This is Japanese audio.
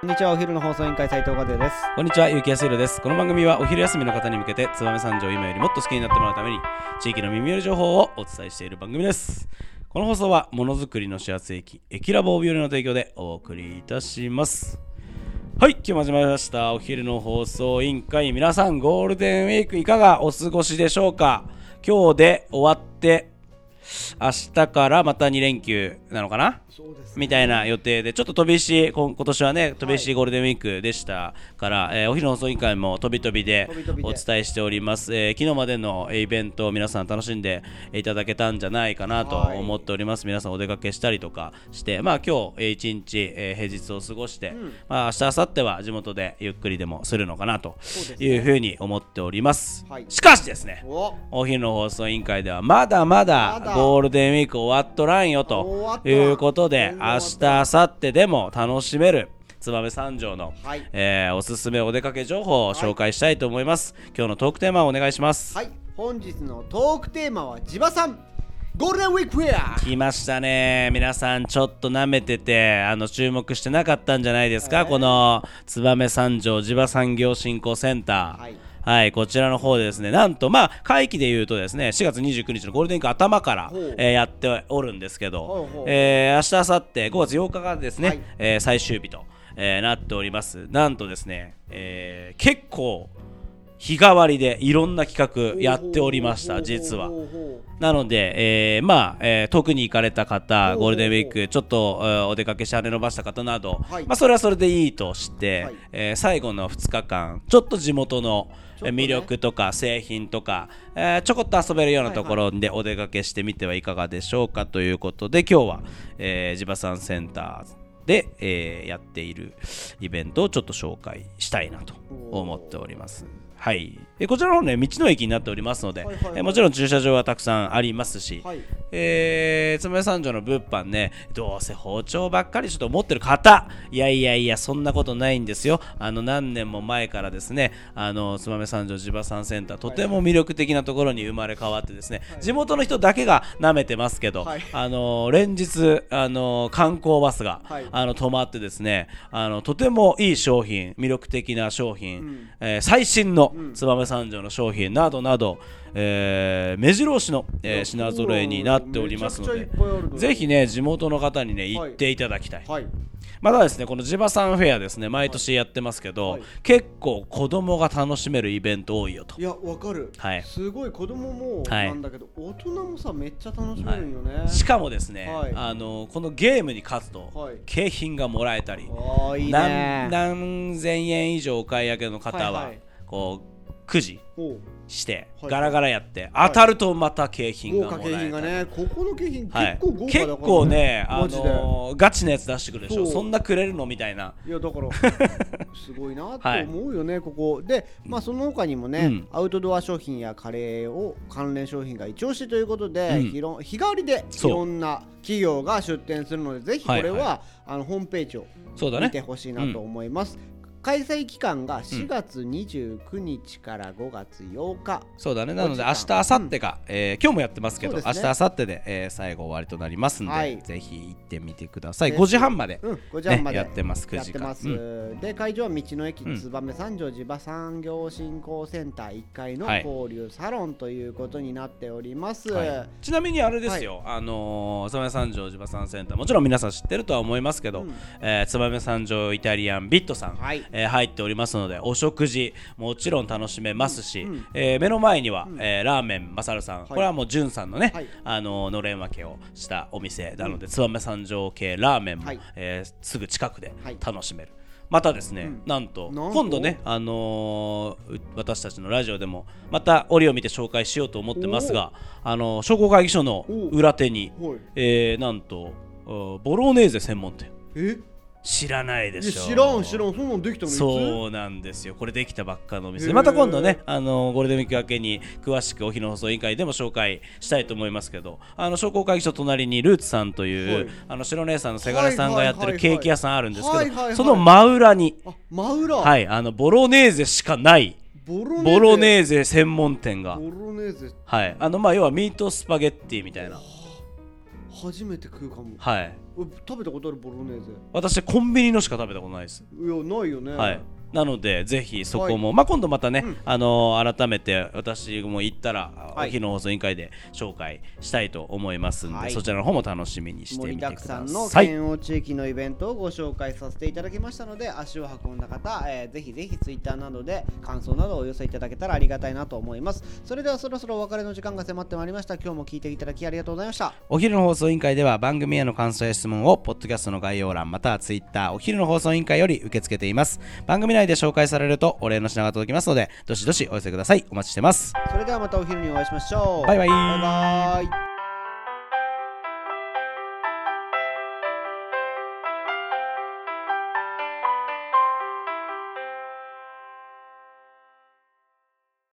こんにちはお昼の放送委員会斉藤和也ですこんにちは、ゆうきやすいろです。この番組はお昼休みの方に向けて、燕三条を今よりもっと好きになってもらうために、地域の耳寄り情報をお伝えしている番組です。この放送は、ものづくりの始発駅、駅ラボ帯寄りの提供でお送りいたします。はい、今日も始まりました。お昼の放送委員会、皆さん、ゴールデンウィークいかがお過ごしでしょうか？今日で終わって、明日からまた2連休なのかな？そうですみたいな予定で、ちょっと飛び石、今年はね、飛び石ゴールデンウィークでしたから、えーお昼の放送委員会も飛び飛びで。お伝えしております。えー昨日までのえーイベントを皆さん楽しんでいただけたんじゃないかなとはい。思っております。皆さんお出かけしたりとかして、まあ今日、えー一日、えー平日を過ごして、まあ明日、明後日は地元でゆっくりでもするのかなというふうに思っております。はい。しかしですね、お。お昼の放送委員会ではまだまだゴールデンウィーク終わっとらんよとということで明日明後日でも楽しめる燕三条の、はい。えーおすすめお出かけ情報を紹介したいと思います、今日のトークテーマをお願いします、はい。本日のトークテーマは地場さん。ゴールデンウィークフェア。来ましたね。皆さんちょっと舐めててあの注目してなかったんじゃないですか、えー。この燕三条地場産業振興センター。はいはい、こちらの方でですね、なんと、まあ、会期で言うとですね、4月29日のゴールデンウィーク頭からえーやっておるんですけど、ほうほう。えー明日、明後日、5月8日がですね、はい。えー最終日と、えーなっております。なんとですね、えー結構、日替わりでいろんな企画やっておりました、実は。なので、えーまあ、えー遠くに行かれた方、ゴールデンウィーク、ちょっと、えーお出かけして羽伸ばした方など、はい。まあ、それはそれでいいとして、はい。えー最後の2日間、ちょっと地元の、魅力とか製品とか、えーちょこっと遊べるようなところでお出かけしてみてはいかがでしょうかということで、今日は、えー地場産センターで、えーやっているイベントをちょっと紹介したいなと思っております。はい、えこちらの方ね道の駅になっておりますので、はいはいはい。えもちろん駐車場はたくさんありますし、うはいえー、燕三条の物販ね、どうせ包丁ばっかりちょっと持ってる方、いやいやいや、そんなことないんですよ。あの、何年も前からですね、あの、燕三条地場産センター、とても魅力的なところに生まれ変わってですね、地元の人だけが舐めてますけど、はい。あの、連日、あの、観光バスが、はい。あの、止まってですね、あの、とてもいい商品、魅力的な商品、うん。えー最新の燕三条の商品などなど、えー目白押しの、えー品揃えになっておりますのでぜひね地元の方にねはい行っていただきたい、はい。またですねこの地場産フェアですね毎年やってますけど、はい。結構子供が楽しめるイベント多いよと。いやわかる。はい。すごい子供もはいなんだけど大人もさめっちゃ楽しめるんよね。しかもですね、はい。あのこのゲームに勝つと、はい。景品がもらえたり何千円以上お買い上げの方は、こうくじして、はいガラガラやって当たるとまた景品がもらえたり。景品がねここの景品はい。結構豪華だから、結構ね、あのーガチなやつ出してくるでしょ。そんなくれるのみたいな。いやだから すごいなと思うよね、ここ。でまあその他にもね、うん。アウトドア商品やカレーを関連商品が一押しということで、うん。ひろ日替わりでいろんな企業が出店するのでぜひこれは、はいはあのホームページをそうだね。見てほしいなと思います、開催期間が4月29日から5月8日、そうだね。なのでお明日明後日が、えー今日もやってますけどね。明日明後日で、えー最後終わりとなりますので、はい。ぜひ行ってみてください。ぜひ。5時半まで、うん、5時半まで、ねやってます9時間やってます、うで会場は道の駅うん。燕三条地場産業振興センター1階のはい。交流サロンということになっております、はい。ちなみにあれですよ、あのー、燕三条地場産センターもちろん皆さん知ってるとは思いますけど、うん。えー燕三条イタリアンビットさん、はいえー入っておりますのでお食事もちろん楽しめますし、うん。うんえー目の前には、えーラーメンまさるさん、これはもうじゅんさんのね、はい。あのーのれん分けをしたお店なので、燕三条系ラーメンも、はい。えーすぐ近くではい。楽しめる。またですね、うん。なんと今度ね、あのーう私たちのラジオでもまた折を見て紹介しようと思ってますが、あのー商工会議所の裏手に、はい。えーなんとあボロネーゼ専門店。え？知らないでしょ。知らん知らん。そんなんできたのそうなんですよ。これできたばっかのお店また今度ねあのゴールデンウィーク明けに詳しくお昼の放送委員会でも紹介したいと思いますけどあの商工会議所隣にルーツさんという、はい。あの白姉さんのせがれさんがやってるケーキ屋さんあるんですけどその真裏にあ真裏？はいあのボロネーゼしかない。ボロボローネーゼ専門店が。はい。あのまあ要はミートスパゲッティみたいな初めて食うかも。はい。俺食べたことあるボロネーゼ。私コンビニのしか食べたことないです。いやないよね。はいなのでぜひそこも、まあ今度またね、あのー改めて私も行ったら、はい。お昼の放送委員会で紹介したいと思いますんで、はい。そちらの方も楽しみにしてみてくだくさんのさい県央地域のイベントをご紹介させていただきましたので足を運んだ方、えーぜひぜひツイッターなどで感想などをお寄せいただけたらありがたいなと思います。それではそろそろお別れの時間が迫ってまいりました。今日も聞いていただきありがとうございました。お昼の放送委員会では番組への感想や質問をポッドキャストの概要欄またはツイッターお昼の放送委員会より受け付けています。番組内で紹介されるとお礼の品が届きますのでどしどしお寄せください。お待ちしてます。それではまたお昼にお会いしましょう。バイバイ。バイバイ